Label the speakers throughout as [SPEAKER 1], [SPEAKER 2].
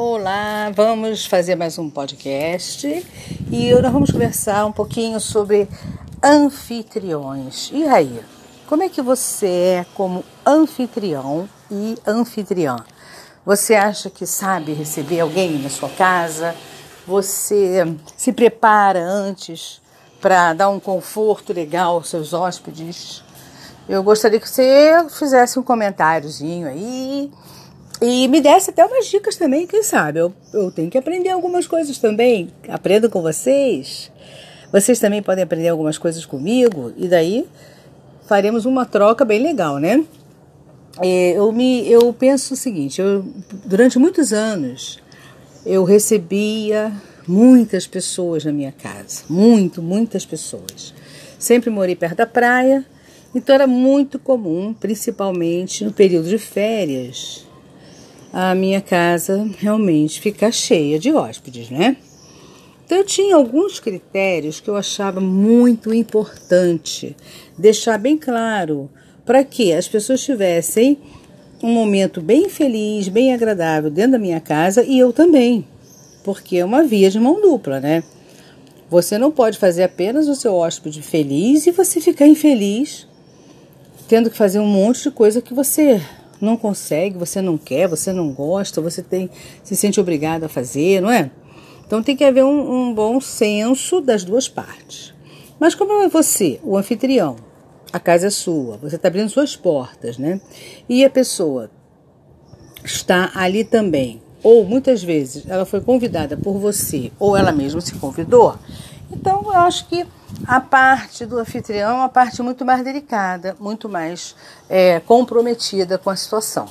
[SPEAKER 1] Olá, vamos fazer mais um podcast e nós vamos conversar um pouquinho sobre anfitriões. E aí, como é que você é como anfitrião e anfitriã? Você acha que sabe receber alguém na sua casa? Você se prepara antes para dar um conforto legal aos seus hóspedes? Eu gostaria que você fizesse um comentáriozinho aí e me desse até umas dicas também, quem sabe? Eu, eu tenho que aprender algumas coisas também. Aprendo com vocês. Vocês também podem aprender algumas coisas comigo. E daí faremos uma troca bem legal, né? É, eu, me, eu penso o seguinte: eu, durante muitos anos eu recebia muitas pessoas na minha casa. Muito, muitas pessoas. Sempre morei perto da praia. Então era muito comum, principalmente no período de férias, a minha casa realmente ficar cheia de hóspedes, né? Então eu tinha alguns critérios que eu achava muito importante deixar bem claro para que as pessoas tivessem um momento bem feliz, bem agradável dentro da minha casa e eu também, porque é uma via de mão dupla, né? Você não pode fazer apenas o seu hóspede feliz e você ficar infeliz, tendo que fazer um monte de coisa que você não consegue, você não quer, você não gosta, você tem se sente obrigado a fazer, não é? Então tem que haver um, um bom senso das duas partes. Mas como é você, o anfitrião, a casa é sua, você está abrindo suas portas, né? E a pessoa está ali também, ou muitas vezes ela foi convidada por você, ou ela mesma se convidou. Então eu acho que a parte do anfitrião é uma parte muito mais delicada, muito mais é, comprometida com a situação.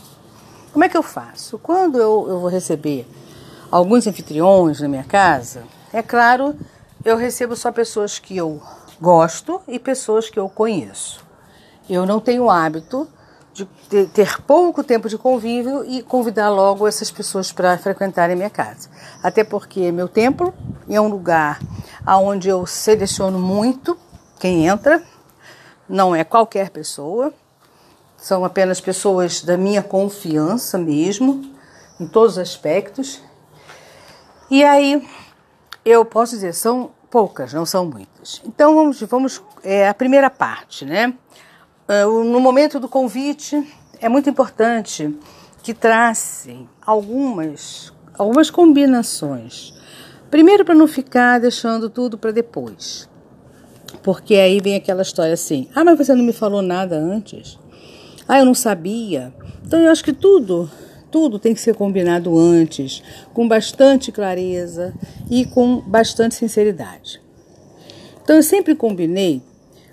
[SPEAKER 1] Como é que eu faço? Quando eu, eu vou receber alguns anfitriões na minha casa, é claro, eu recebo só pessoas que eu gosto e pessoas que eu conheço. Eu não tenho hábito de ter pouco tempo de convívio e convidar logo essas pessoas para frequentarem minha casa. Até porque meu templo é um lugar onde eu seleciono muito quem entra, não é qualquer pessoa, são apenas pessoas da minha confiança mesmo, em todos os aspectos. E aí, eu posso dizer, são poucas, não são muitas. Então, vamos, vamos é, a primeira parte, né? É, no momento do convite, é muito importante que tracem algumas, algumas combinações Primeiro, para não ficar deixando tudo para depois. Porque aí vem aquela história assim: ah, mas você não me falou nada antes? Ah, eu não sabia. Então eu acho que tudo, tudo tem que ser combinado antes, com bastante clareza e com bastante sinceridade. Então eu sempre combinei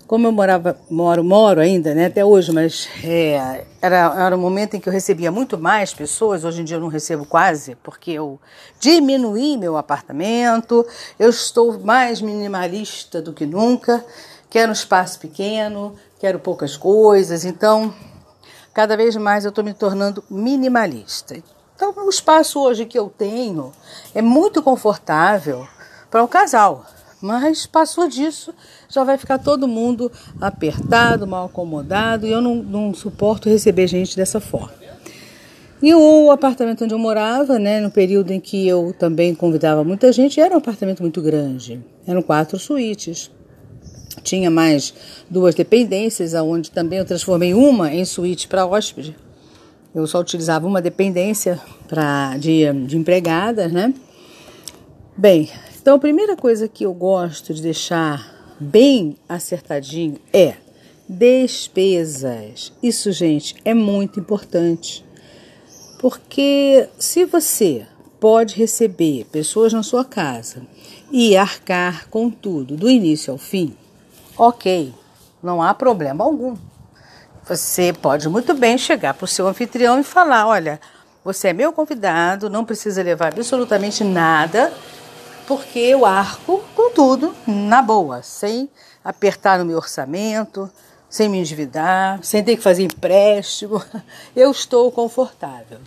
[SPEAKER 1] como eu morava, moro, moro ainda, né, até hoje, mas é, era, era um momento em que eu recebia muito mais pessoas, hoje em dia eu não recebo quase, porque eu diminuí meu apartamento, eu estou mais minimalista do que nunca, quero um espaço pequeno, quero poucas coisas, então cada vez mais eu estou me tornando minimalista. Então o espaço hoje que eu tenho é muito confortável para um casal. Mas passou disso, já vai ficar todo mundo apertado, mal acomodado, e eu não, não suporto receber gente dessa forma. E o apartamento onde eu morava, né, no período em que eu também convidava muita gente, era um apartamento muito grande. Eram quatro suítes. Tinha mais duas dependências, onde também eu transformei uma em suíte para hóspede. Eu só utilizava uma dependência pra, de, de empregadas, né? Bem, então, a primeira coisa que eu gosto de deixar bem acertadinho é despesas. Isso, gente, é muito importante. Porque se você pode receber pessoas na sua casa e arcar com tudo do início ao fim, ok, não há problema algum. Você pode muito bem chegar para o seu anfitrião e falar: olha, você é meu convidado, não precisa levar absolutamente nada porque eu arco com tudo na boa, sem apertar no meu orçamento, sem me endividar, sem ter que fazer empréstimo. Eu estou confortável.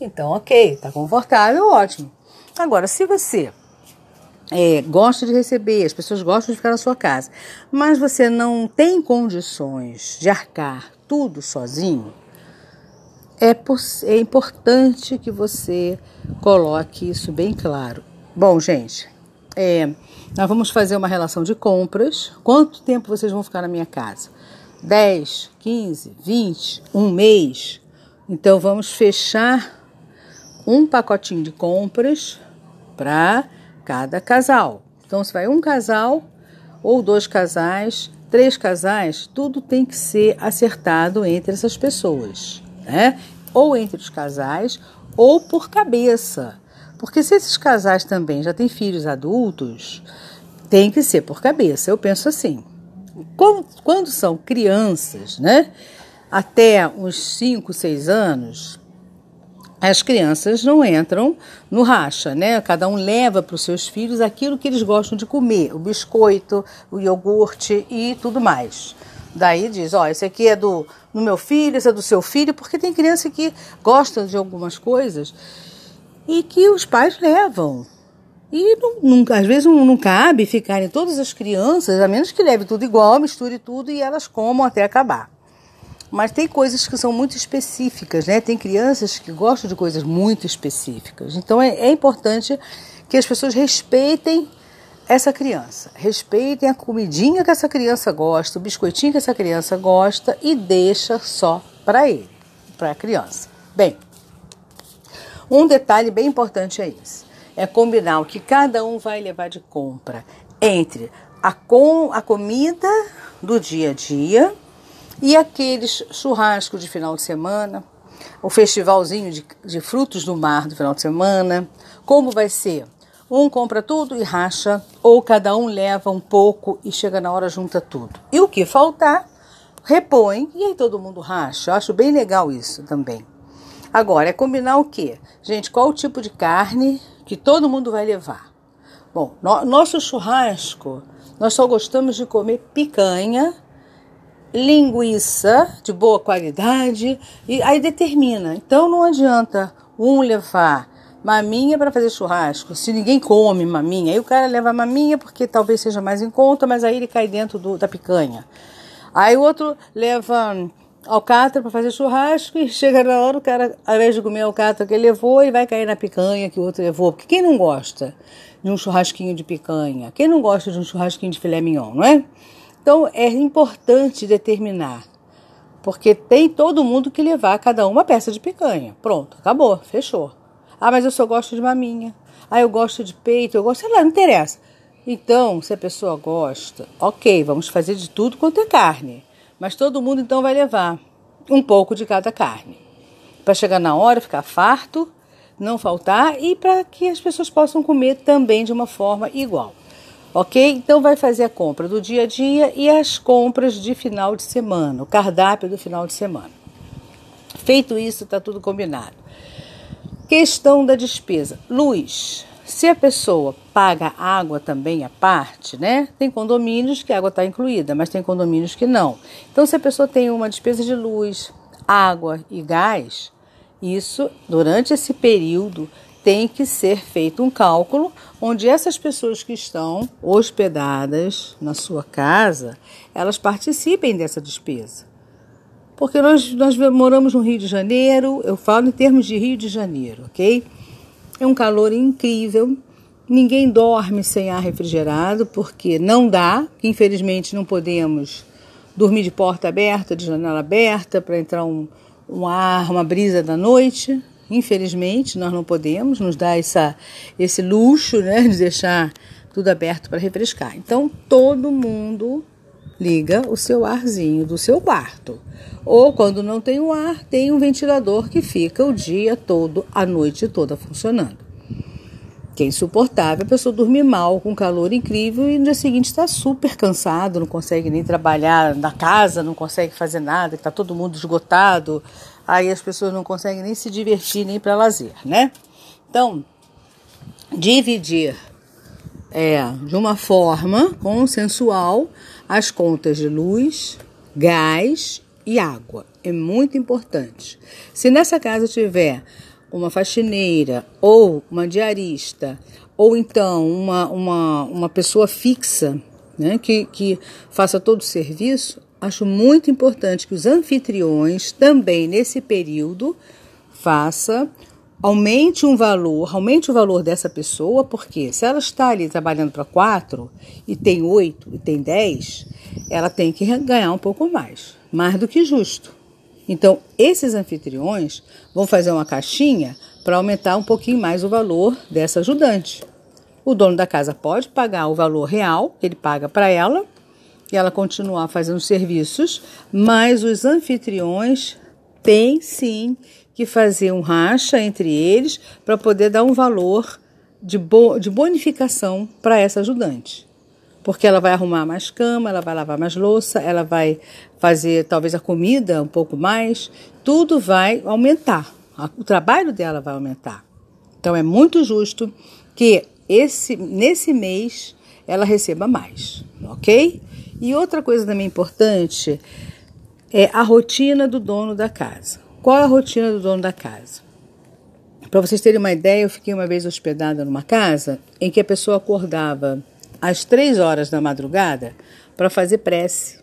[SPEAKER 1] Então, ok, está confortável, ótimo. Agora, se você é, gosta de receber, as pessoas gostam de ficar na sua casa, mas você não tem condições de arcar tudo sozinho, é, é importante que você coloque isso bem claro. Bom, gente, é, nós vamos fazer uma relação de compras. Quanto tempo vocês vão ficar na minha casa? 10, 15, 20, um mês? Então vamos fechar um pacotinho de compras para cada casal. Então, se vai um casal ou dois casais, três casais, tudo tem que ser acertado entre essas pessoas, né? Ou entre os casais ou por cabeça. Porque se esses casais também já têm filhos adultos, tem que ser por cabeça. Eu penso assim. Quando, são crianças, né? Até uns 5, 6 anos, as crianças não entram no racha, né? Cada um leva para os seus filhos aquilo que eles gostam de comer, o biscoito, o iogurte e tudo mais. Daí diz, ó, esse aqui é do, do meu filho, esse é do seu filho, porque tem criança que gosta de algumas coisas e que os pais levam. E não, não, às vezes não, não cabe ficarem todas as crianças, a menos que leve tudo igual, misture tudo e elas comam até acabar. Mas tem coisas que são muito específicas, né? Tem crianças que gostam de coisas muito específicas. Então é, é importante que as pessoas respeitem essa criança, respeitem a comidinha que essa criança gosta, o biscoitinho que essa criança gosta e deixa só para ele, para a criança. Bem, um detalhe bem importante é esse: é combinar o que cada um vai levar de compra entre a, com, a comida do dia a dia e aqueles churrascos de final de semana, o festivalzinho de, de frutos do mar do final de semana, como vai ser? Um compra tudo e racha, ou cada um leva um pouco e chega na hora junta tudo. E o que faltar, repõe e aí todo mundo racha. Eu acho bem legal isso também. Agora, é combinar o quê? Gente, qual o tipo de carne que todo mundo vai levar? Bom, no, nosso churrasco, nós só gostamos de comer picanha linguiça de boa qualidade e aí determina. Então não adianta um levar maminha para fazer churrasco. Se ninguém come maminha, aí o cara leva maminha porque talvez seja mais em conta, mas aí ele cai dentro do, da picanha. Aí o outro leva alcatra para fazer churrasco e chega na hora o cara, ao invés de comer alcatra que ele levou, ele vai cair na picanha que o outro levou. Porque quem não gosta de um churrasquinho de picanha? Quem não gosta de um churrasquinho de filé mignon, não é? Então é importante determinar, porque tem todo mundo que levar cada uma peça de picanha. Pronto, acabou, fechou. Ah, mas eu só gosto de maminha. Ah, eu gosto de peito, eu gosto, sei lá, não interessa. Então, se a pessoa gosta, ok, vamos fazer de tudo quanto é carne. Mas todo mundo então vai levar um pouco de cada carne. Para chegar na hora, ficar farto, não faltar e para que as pessoas possam comer também de uma forma igual. Ok? Então vai fazer a compra do dia a dia e as compras de final de semana, o cardápio do final de semana. Feito isso, está tudo combinado. Questão da despesa. Luz. Se a pessoa paga água também à parte, né? Tem condomínios que a água está incluída, mas tem condomínios que não. Então, se a pessoa tem uma despesa de luz, água e gás, isso durante esse período tem que ser feito um cálculo onde essas pessoas que estão hospedadas na sua casa, elas participem dessa despesa. Porque nós, nós moramos no Rio de Janeiro, eu falo em termos de Rio de Janeiro, ok? É um calor incrível, ninguém dorme sem ar refrigerado, porque não dá, infelizmente não podemos dormir de porta aberta, de janela aberta, para entrar um, um ar, uma brisa da noite, Infelizmente, nós não podemos nos dar essa, esse luxo né, de deixar tudo aberto para refrescar. Então, todo mundo liga o seu arzinho do seu quarto. Ou quando não tem o ar, tem um ventilador que fica o dia todo, a noite toda funcionando. Que é insuportável a pessoa dormir mal, com calor incrível e no dia seguinte está super cansado, não consegue nem trabalhar na casa, não consegue fazer nada, está todo mundo esgotado, aí as pessoas não conseguem nem se divertir nem para lazer, né? Então, dividir é, de uma forma consensual as contas de luz, gás e água. É muito importante. Se nessa casa tiver uma faxineira ou uma diarista ou então uma, uma, uma pessoa fixa né, que, que faça todo o serviço, acho muito importante que os anfitriões também nesse período faça aumente um valor, aumente o valor dessa pessoa, porque se ela está ali trabalhando para quatro e tem oito e tem dez, ela tem que ganhar um pouco mais, mais do que justo. Então, esses anfitriões vão fazer uma caixinha para aumentar um pouquinho mais o valor dessa ajudante. O dono da casa pode pagar o valor real, ele paga para ela, e ela continuar fazendo serviços, mas os anfitriões têm sim que fazer um racha entre eles para poder dar um valor de, bo de bonificação para essa ajudante. Porque ela vai arrumar mais cama, ela vai lavar mais louça, ela vai fazer talvez a comida um pouco mais, tudo vai aumentar. O trabalho dela vai aumentar. Então é muito justo que esse, nesse mês ela receba mais, ok? E outra coisa também importante é a rotina do dono da casa. Qual é a rotina do dono da casa? Para vocês terem uma ideia, eu fiquei uma vez hospedada numa casa em que a pessoa acordava às três horas da madrugada para fazer prece.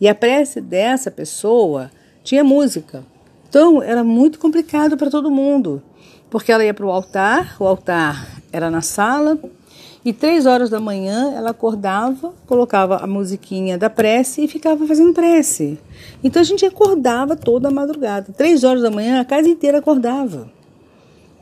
[SPEAKER 1] E a prece dessa pessoa tinha música. Então era muito complicado para todo mundo, porque ela ia para o altar, o altar era na sala, e três horas da manhã ela acordava, colocava a musiquinha da prece e ficava fazendo prece. Então a gente acordava toda a madrugada. Três horas da manhã a casa inteira acordava.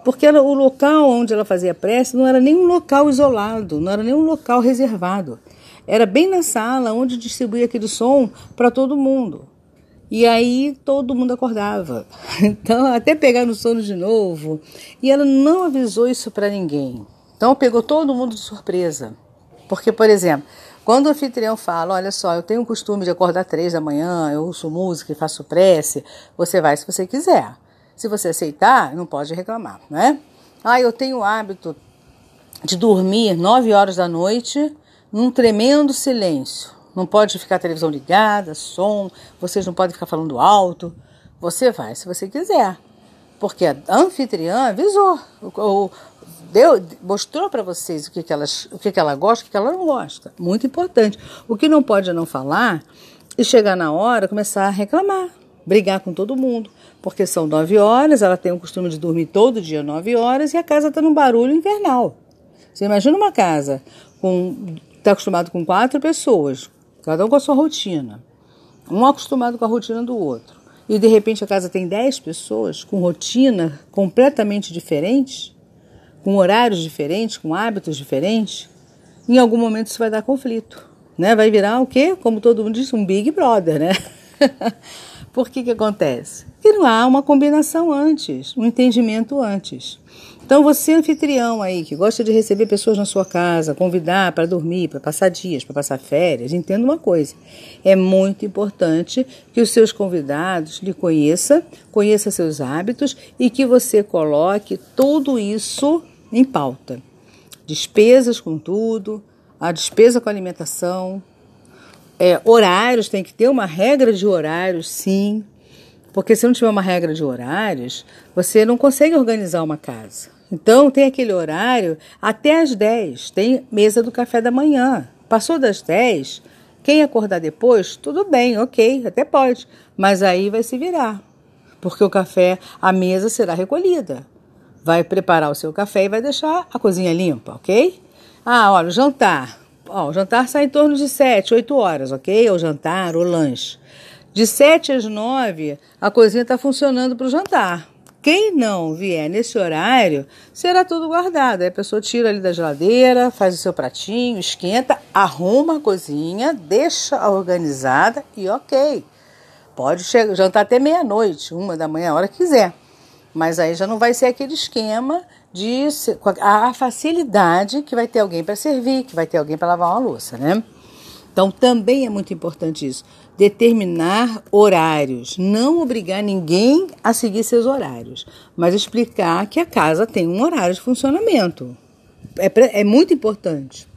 [SPEAKER 1] Porque ela, o local onde ela fazia prece não era nem um local isolado, não era nem um local reservado. Era bem na sala onde distribuía aquele som para todo mundo. E aí todo mundo acordava. Então, até pegar no sono de novo. E ela não avisou isso para ninguém. Então, pegou todo mundo de surpresa. Porque, por exemplo, quando o anfitrião fala: Olha só, eu tenho o costume de acordar três da manhã, eu ouço música e faço prece, você vai se você quiser. Se você aceitar, não pode reclamar, né? Ah, eu tenho o hábito de dormir nove horas da noite num tremendo silêncio. Não pode ficar a televisão ligada, som, vocês não podem ficar falando alto. Você vai se você quiser. Porque a anfitriã avisou, ou, deu, mostrou para vocês o que, que, elas, o que, que ela gosta, o que, que ela não gosta. Muito importante. O que não pode não falar e chegar na hora começar a reclamar, brigar com todo mundo. Porque são nove horas, ela tem o costume de dormir todo dia nove horas e a casa está num barulho infernal. Você imagina uma casa com está acostumado com quatro pessoas, cada um com a sua rotina. Um acostumado com a rotina do outro. E de repente a casa tem 10 pessoas com rotina completamente diferentes, com horários diferentes, com hábitos diferentes. Em algum momento isso vai dar conflito. Né? Vai virar o quê? Como todo mundo diz, um Big Brother, né? Por que que acontece? Porque não há uma combinação antes, um entendimento antes. Então, você, anfitrião aí, que gosta de receber pessoas na sua casa, convidar para dormir, para passar dias, para passar férias, entenda uma coisa: é muito importante que os seus convidados lhe conheçam, conheça seus hábitos e que você coloque tudo isso em pauta. Despesas com tudo, a despesa com alimentação, é, horários, tem que ter uma regra de horários, sim. Porque se não tiver uma regra de horários, você não consegue organizar uma casa. Então, tem aquele horário até às 10, tem mesa do café da manhã. Passou das 10, quem acordar depois, tudo bem, ok, até pode. Mas aí vai se virar, porque o café, a mesa será recolhida. Vai preparar o seu café e vai deixar a cozinha limpa, ok? Ah, olha, o jantar. Ó, o jantar sai em torno de 7, 8 horas, ok? Ou jantar, ou lanche. De 7 às 9, a cozinha está funcionando para o jantar. Quem não vier nesse horário, será tudo guardado. Aí a pessoa tira ali da geladeira, faz o seu pratinho, esquenta, arruma a cozinha, deixa organizada e ok. Pode chegar, jantar até meia-noite, uma da manhã, a hora que quiser. Mas aí já não vai ser aquele esquema de a facilidade que vai ter alguém para servir, que vai ter alguém para lavar uma louça, né? Então também é muito importante isso determinar horários, não obrigar ninguém a seguir seus horários, mas explicar que a casa tem um horário de funcionamento. É, é muito importante.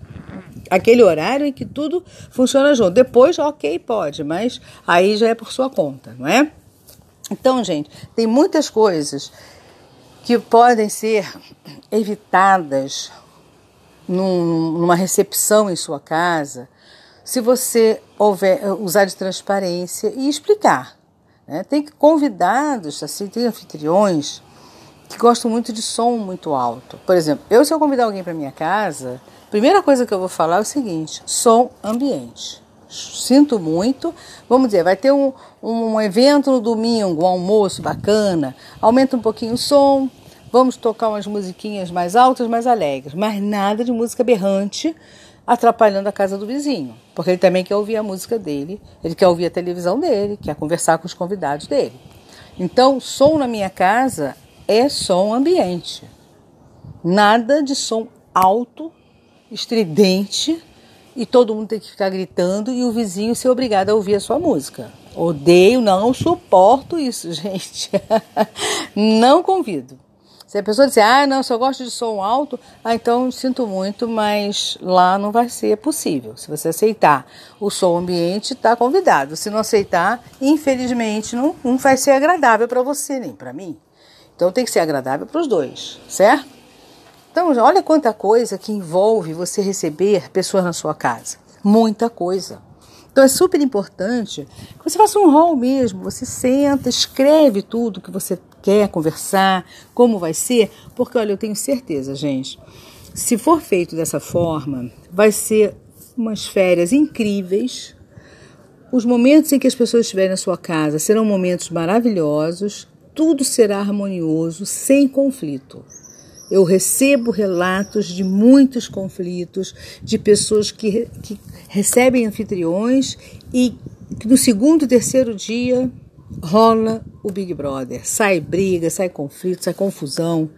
[SPEAKER 1] Aquele horário em que tudo funciona junto. Depois, ok, pode, mas aí já é por sua conta, não é? Então, gente, tem muitas coisas que podem ser evitadas num, numa recepção em sua casa se você houver, usar de transparência e explicar. Né? Tem convidados, assim, tem anfitriões que gostam muito de som muito alto. Por exemplo, eu se eu convidar alguém para minha casa, a primeira coisa que eu vou falar é o seguinte: som ambiente. Sinto muito. Vamos dizer, vai ter um, um evento no domingo, um almoço bacana, aumenta um pouquinho o som, vamos tocar umas musiquinhas mais altas, mais alegres, mas nada de música berrante atrapalhando a casa do vizinho, porque ele também quer ouvir a música dele, ele quer ouvir a televisão dele, quer conversar com os convidados dele. Então, som na minha casa é som ambiente. Nada de som alto, estridente e todo mundo tem que ficar gritando e o vizinho ser obrigado a ouvir a sua música. Odeio, não suporto isso, gente. não convido. Se a pessoa disser, ah, não, só gosto de som alto, ah, então sinto muito, mas lá não vai ser possível. Se você aceitar o som ambiente, está convidado. Se não aceitar, infelizmente, não, não vai ser agradável para você nem para mim. Então tem que ser agradável para os dois, certo? Então, olha quanta coisa que envolve você receber pessoas na sua casa. Muita coisa. Então é super importante que você faça um rol mesmo. Você senta, escreve tudo que você quer conversar, como vai ser, porque olha, eu tenho certeza, gente, se for feito dessa forma, vai ser umas férias incríveis. Os momentos em que as pessoas estiverem na sua casa serão momentos maravilhosos, tudo será harmonioso, sem conflito. Eu recebo relatos de muitos conflitos, de pessoas que, que recebem anfitriões e no segundo, terceiro dia rola o Big Brother. Sai briga, sai conflito, sai confusão,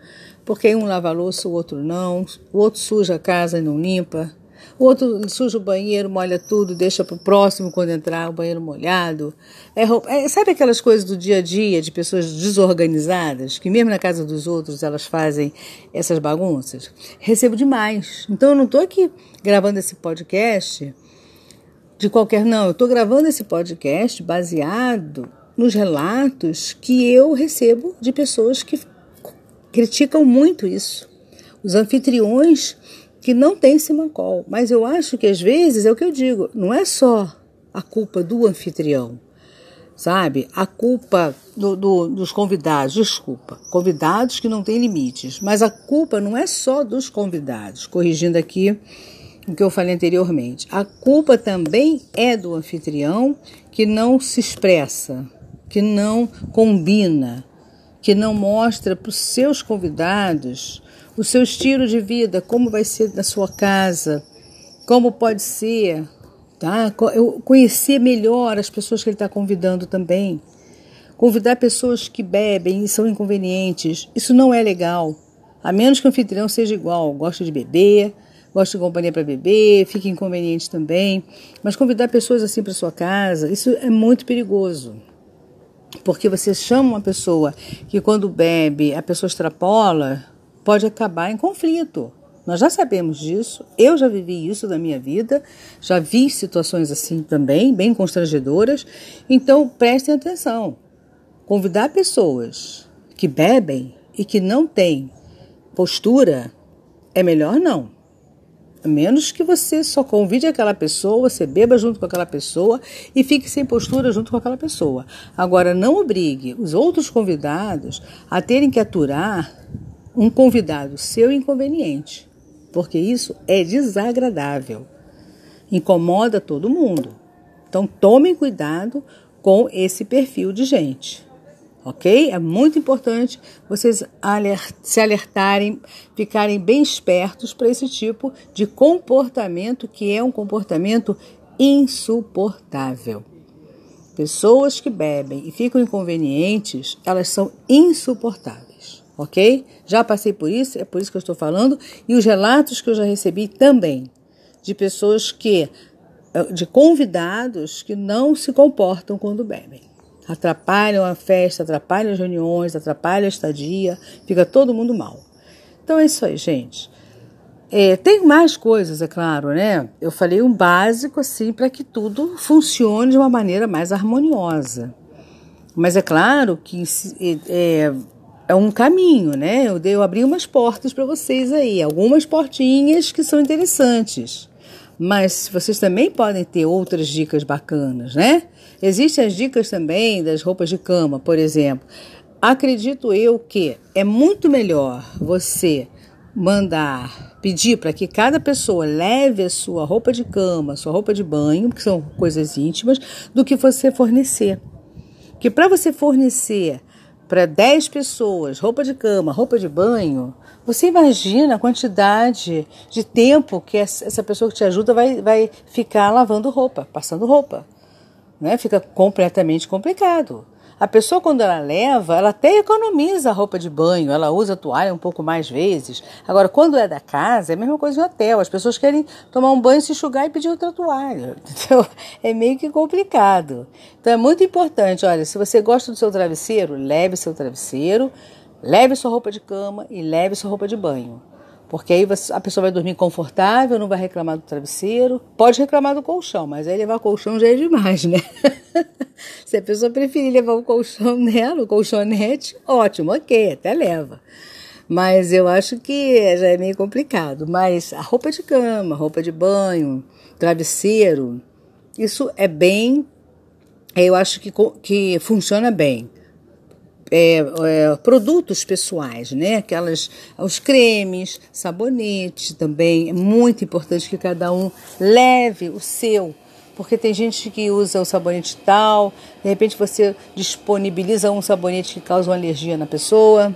[SPEAKER 1] porque um lava a louça, o outro não, o outro suja a casa e não limpa, o outro suja o banheiro, molha tudo, deixa para o próximo quando entrar o banheiro molhado. É, é, sabe aquelas coisas do dia a dia de pessoas desorganizadas, que mesmo na casa dos outros elas fazem essas bagunças? Recebo demais. Então eu não estou aqui gravando esse podcast de qualquer. Não, eu estou gravando esse podcast baseado nos relatos que eu recebo de pessoas que criticam muito isso. Os anfitriões que não têm simancol. Mas eu acho que às vezes é o que eu digo, não é só a culpa do anfitrião, sabe? A culpa do, do, dos convidados, desculpa, convidados que não têm limites, mas a culpa não é só dos convidados, corrigindo aqui o que eu falei anteriormente. A culpa também é do anfitrião que não se expressa, que não combina, que não mostra para os seus convidados o seu estilo de vida, como vai ser na sua casa, como pode ser, tá? Eu conhecer melhor as pessoas que ele está convidando também. Convidar pessoas que bebem e são inconvenientes, isso não é legal. A menos que o anfitrião seja igual, gosta de beber, gosta de companhia para beber, fica inconveniente também. Mas convidar pessoas assim para sua casa, isso é muito perigoso. Porque você chama uma pessoa que quando bebe, a pessoa extrapola, pode acabar em conflito. Nós já sabemos disso, eu já vivi isso na minha vida, já vi situações assim também, bem constrangedoras. Então prestem atenção. Convidar pessoas que bebem e que não têm postura é melhor não. A menos que você só convide aquela pessoa, você beba junto com aquela pessoa e fique sem postura junto com aquela pessoa. Agora, não obrigue os outros convidados a terem que aturar um convidado seu inconveniente, porque isso é desagradável, incomoda todo mundo. Então tomem cuidado com esse perfil de gente. Ok? É muito importante vocês se alertarem, ficarem bem espertos para esse tipo de comportamento que é um comportamento insuportável. Pessoas que bebem e ficam inconvenientes, elas são insuportáveis ok? Já passei por isso, é por isso que eu estou falando, e os relatos que eu já recebi também, de pessoas que, eh, de convidados que não se comportam quando bebem. Atrapalham a festa, atrapalham as reuniões, atrapalham a estadia, fica todo mundo mal. Então é isso aí, gente. É, tem mais coisas, é claro, né? Eu falei um básico assim para que tudo funcione de uma maneira mais harmoniosa. Mas é claro que é, é um caminho, né? Eu, dei, eu abri umas portas para vocês aí, algumas portinhas que são interessantes. Mas vocês também podem ter outras dicas bacanas, né? Existem as dicas também das roupas de cama, por exemplo. Acredito eu que é muito melhor você mandar pedir para que cada pessoa leve a sua roupa de cama, sua roupa de banho, que são coisas íntimas, do que você fornecer. Que para você fornecer para 10 pessoas roupa de cama, roupa de banho, você imagina a quantidade de tempo que essa pessoa que te ajuda vai, vai ficar lavando roupa, passando roupa. Né? Fica completamente complicado. A pessoa, quando ela leva, ela até economiza a roupa de banho, ela usa a toalha um pouco mais vezes. Agora, quando é da casa, é a mesma coisa em hotel. As pessoas querem tomar um banho, se enxugar e pedir outra toalha. Entendeu? É meio que complicado. Então, é muito importante. Olha, se você gosta do seu travesseiro, leve seu travesseiro, leve sua roupa de cama e leve sua roupa de banho. Porque aí a pessoa vai dormir confortável, não vai reclamar do travesseiro. Pode reclamar do colchão, mas aí levar colchão já é demais, né? Se a pessoa preferir levar o colchão nela, o colchonete, ótimo, ok, até leva. Mas eu acho que já é meio complicado. Mas a roupa de cama, roupa de banho, travesseiro, isso é bem. Eu acho que, que funciona bem é, é, produtos pessoais, né? Aquelas, os cremes, sabonetes também. É muito importante que cada um leve o seu, porque tem gente que usa o sabonete tal, de repente você disponibiliza um sabonete que causa uma alergia na pessoa.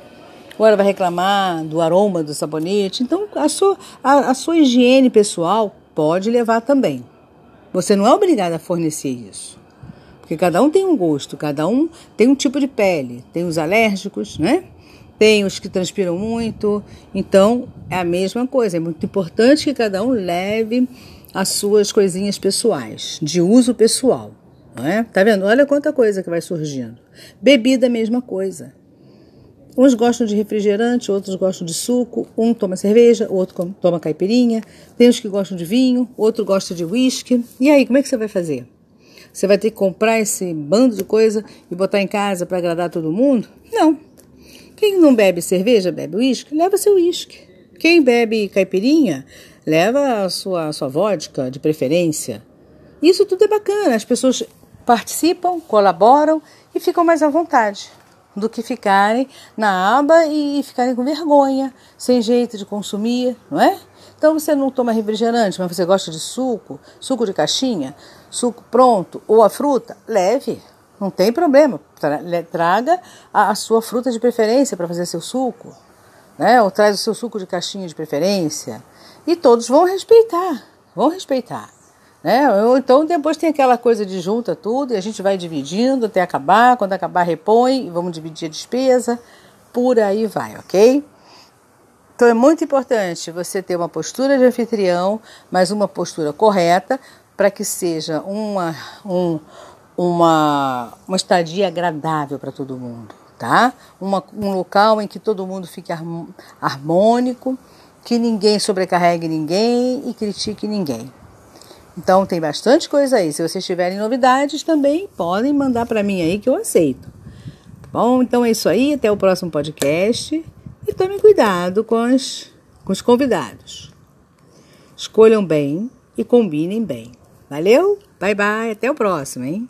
[SPEAKER 1] Ela vai reclamar do aroma do sabonete. Então, a sua, a, a sua higiene pessoal pode levar também. Você não é obrigado a fornecer isso. Porque cada um tem um gosto, cada um tem um tipo de pele. Tem os alérgicos, né? Tem os que transpiram muito. Então, é a mesma coisa. É muito importante que cada um leve as suas coisinhas pessoais, de uso pessoal. Não é? Tá vendo? Olha quanta coisa que vai surgindo. Bebida, mesma coisa. Uns gostam de refrigerante, outros gostam de suco. Um toma cerveja, outro toma caipirinha. Tem os que gostam de vinho, outro gosta de uísque. E aí, como é que você vai fazer? Você vai ter que comprar esse bando de coisa e botar em casa para agradar todo mundo? Não. Quem não bebe cerveja, bebe uísque, leva seu uísque. Quem bebe caipirinha, leva a sua, a sua vodka de preferência. Isso tudo é bacana. As pessoas participam, colaboram e ficam mais à vontade do que ficarem na aba e ficarem com vergonha, sem jeito de consumir, não é? Então você não toma refrigerante, mas você gosta de suco, suco de caixinha, suco pronto ou a fruta, leve, não tem problema. Traga a, sua fruta de preferência para fazer seu suco, né? Ou traz o seu suco de caixinha de preferência e todos vão respeitar, vão respeitar. Né? Ou então depois tem aquela coisa de junta tudo e a gente vai dividindo até acabar, quando acabar repõe vamos dividir a despesa, por aí vai, ok? Então é muito importante você ter uma postura de anfitrião, mas uma postura correta para que seja uma, um, uma, uma estadia agradável para todo mundo, tá? Uma, um local em que todo mundo fique harmônico, que ninguém sobrecarregue ninguém e critique ninguém. Então tem bastante coisa aí. Se vocês tiverem novidades também, podem mandar para mim aí que eu aceito. Bom, então é isso aí. Até o próximo podcast. E tomem cuidado com, as, com os convidados. Escolham bem e combinem bem. Valeu? Bye bye, até o próximo, hein?